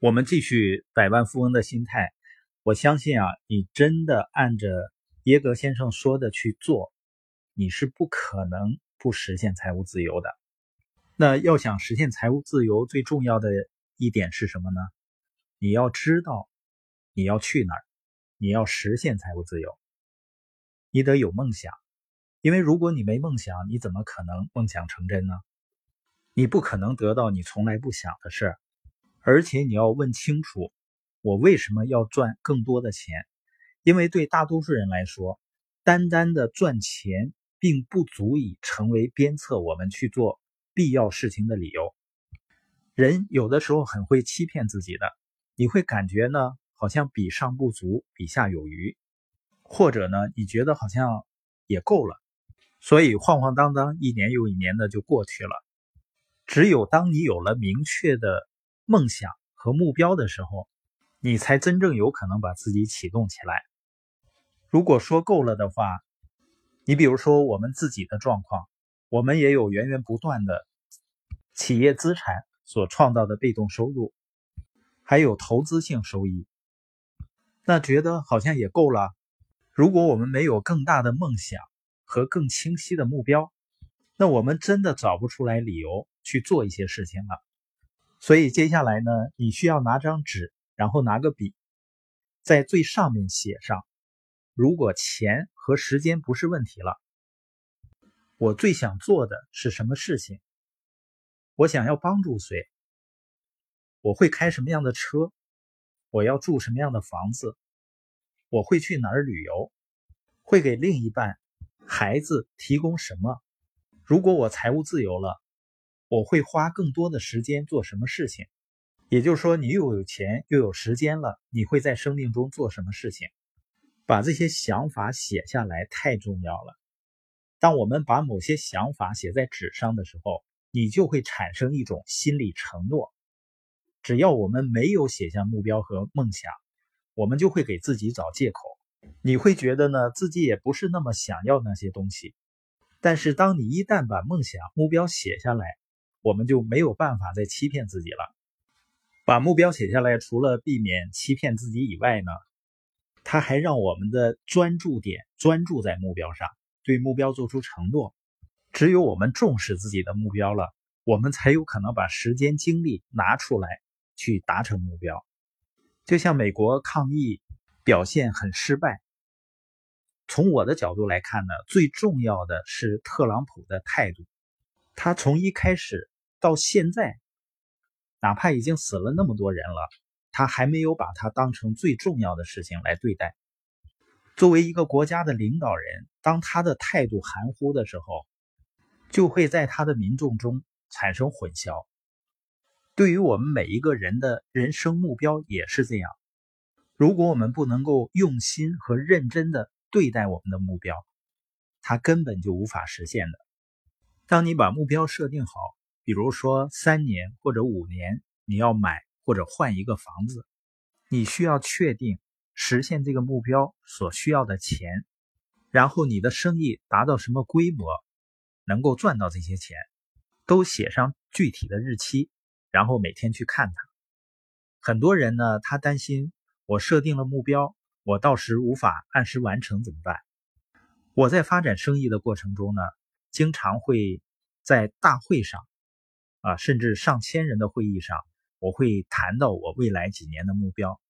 我们继续百万富翁的心态。我相信啊，你真的按着耶格先生说的去做，你是不可能不实现财务自由的。那要想实现财务自由，最重要的一点是什么呢？你要知道你要去哪儿，你要实现财务自由，你得有梦想。因为如果你没梦想，你怎么可能梦想成真呢？你不可能得到你从来不想的事儿。而且你要问清楚，我为什么要赚更多的钱？因为对大多数人来说，单单的赚钱并不足以成为鞭策我们去做必要事情的理由。人有的时候很会欺骗自己的，你会感觉呢，好像比上不足，比下有余，或者呢，你觉得好像也够了，所以晃晃荡荡一年又一年的就过去了。只有当你有了明确的。梦想和目标的时候，你才真正有可能把自己启动起来。如果说够了的话，你比如说我们自己的状况，我们也有源源不断的企业资产所创造的被动收入，还有投资性收益，那觉得好像也够了。如果我们没有更大的梦想和更清晰的目标，那我们真的找不出来理由去做一些事情了。所以接下来呢，你需要拿张纸，然后拿个笔，在最上面写上：如果钱和时间不是问题了，我最想做的是什么事情？我想要帮助谁？我会开什么样的车？我要住什么样的房子？我会去哪儿旅游？会给另一半、孩子提供什么？如果我财务自由了？我会花更多的时间做什么事情？也就是说，你又有钱又有时间了，你会在生命中做什么事情？把这些想法写下来太重要了。当我们把某些想法写在纸上的时候，你就会产生一种心理承诺。只要我们没有写下目标和梦想，我们就会给自己找借口。你会觉得呢，自己也不是那么想要那些东西。但是，当你一旦把梦想、目标写下来，我们就没有办法再欺骗自己了。把目标写下来，除了避免欺骗自己以外呢，它还让我们的专注点专注在目标上，对目标做出承诺。只有我们重视自己的目标了，我们才有可能把时间精力拿出来去达成目标。就像美国抗疫表现很失败，从我的角度来看呢，最重要的是特朗普的态度，他从一开始。到现在，哪怕已经死了那么多人了，他还没有把它当成最重要的事情来对待。作为一个国家的领导人，当他的态度含糊的时候，就会在他的民众中产生混淆。对于我们每一个人的人生目标也是这样。如果我们不能够用心和认真的对待我们的目标，它根本就无法实现的。当你把目标设定好。比如说，三年或者五年，你要买或者换一个房子，你需要确定实现这个目标所需要的钱，然后你的生意达到什么规模，能够赚到这些钱，都写上具体的日期，然后每天去看它。很多人呢，他担心我设定了目标，我到时无法按时完成怎么办？我在发展生意的过程中呢，经常会在大会上。啊，甚至上千人的会议上，我会谈到我未来几年的目标。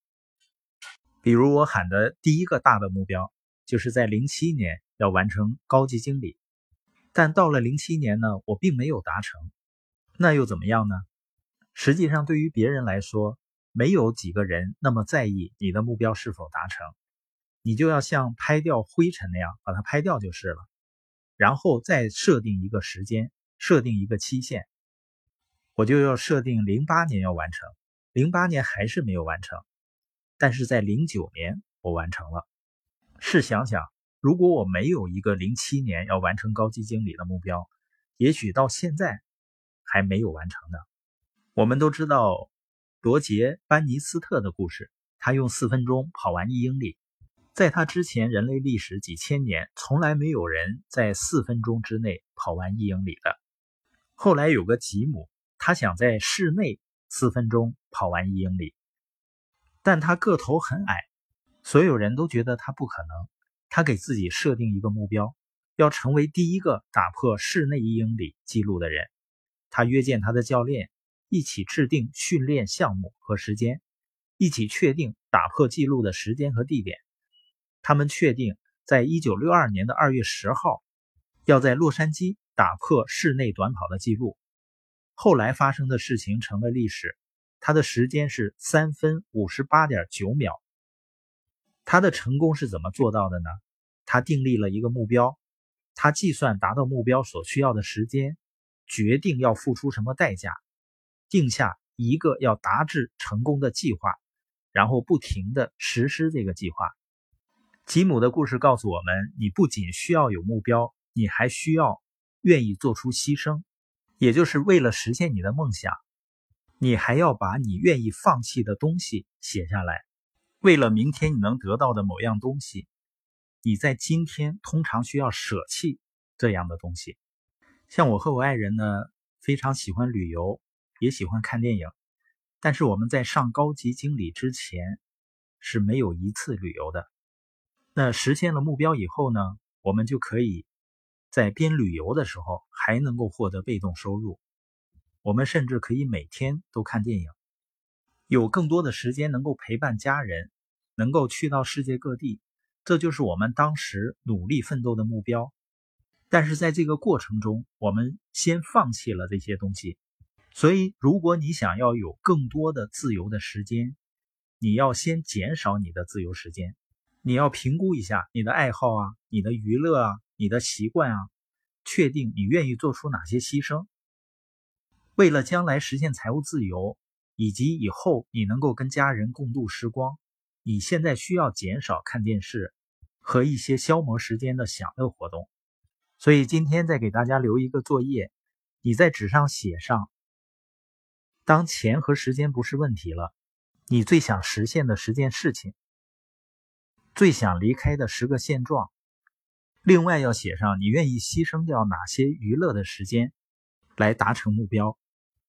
比如我喊的第一个大的目标，就是在零七年要完成高级经理。但到了零七年呢，我并没有达成，那又怎么样呢？实际上，对于别人来说，没有几个人那么在意你的目标是否达成。你就要像拍掉灰尘那样把它拍掉就是了，然后再设定一个时间，设定一个期限。我就要设定零八年要完成，零八年还是没有完成，但是在零九年我完成了。试想想，如果我没有一个零七年要完成高级经理的目标，也许到现在还没有完成呢。我们都知道罗杰·班尼斯特的故事，他用四分钟跑完一英里，在他之前，人类历史几千年从来没有人在四分钟之内跑完一英里的。后来有个吉姆。他想在室内四分钟跑完一英里。但他个头很矮，所有人都觉得他不可能。他给自己设定一个目标，要成为第一个打破室内一英里记录的人。他约见他的教练，一起制定训练项目和时间，一起确定打破记录的时间和地点。他们确定，在一九六二年的二月十号，要在洛杉矶打破室内短跑的记录。后来发生的事情成了历史。他的时间是三分五十八点九秒。他的成功是怎么做到的呢？他订立了一个目标，他计算达到目标所需要的时间，决定要付出什么代价，定下一个要达至成功的计划，然后不停的实施这个计划。吉姆的故事告诉我们：你不仅需要有目标，你还需要愿意做出牺牲。也就是为了实现你的梦想，你还要把你愿意放弃的东西写下来。为了明天你能得到的某样东西，你在今天通常需要舍弃这样的东西。像我和我爱人呢，非常喜欢旅游，也喜欢看电影，但是我们在上高级经理之前是没有一次旅游的。那实现了目标以后呢，我们就可以。在边旅游的时候，还能够获得被动收入。我们甚至可以每天都看电影，有更多的时间能够陪伴家人，能够去到世界各地。这就是我们当时努力奋斗的目标。但是在这个过程中，我们先放弃了这些东西。所以，如果你想要有更多的自由的时间，你要先减少你的自由时间。你要评估一下你的爱好啊，你的娱乐啊。你的习惯啊，确定你愿意做出哪些牺牲，为了将来实现财务自由，以及以后你能够跟家人共度时光，你现在需要减少看电视和一些消磨时间的享乐活动。所以今天再给大家留一个作业，你在纸上写上：当钱和时间不是问题了，你最想实现的十件事情，最想离开的十个现状。另外要写上你愿意牺牲掉哪些娱乐的时间，来达成目标。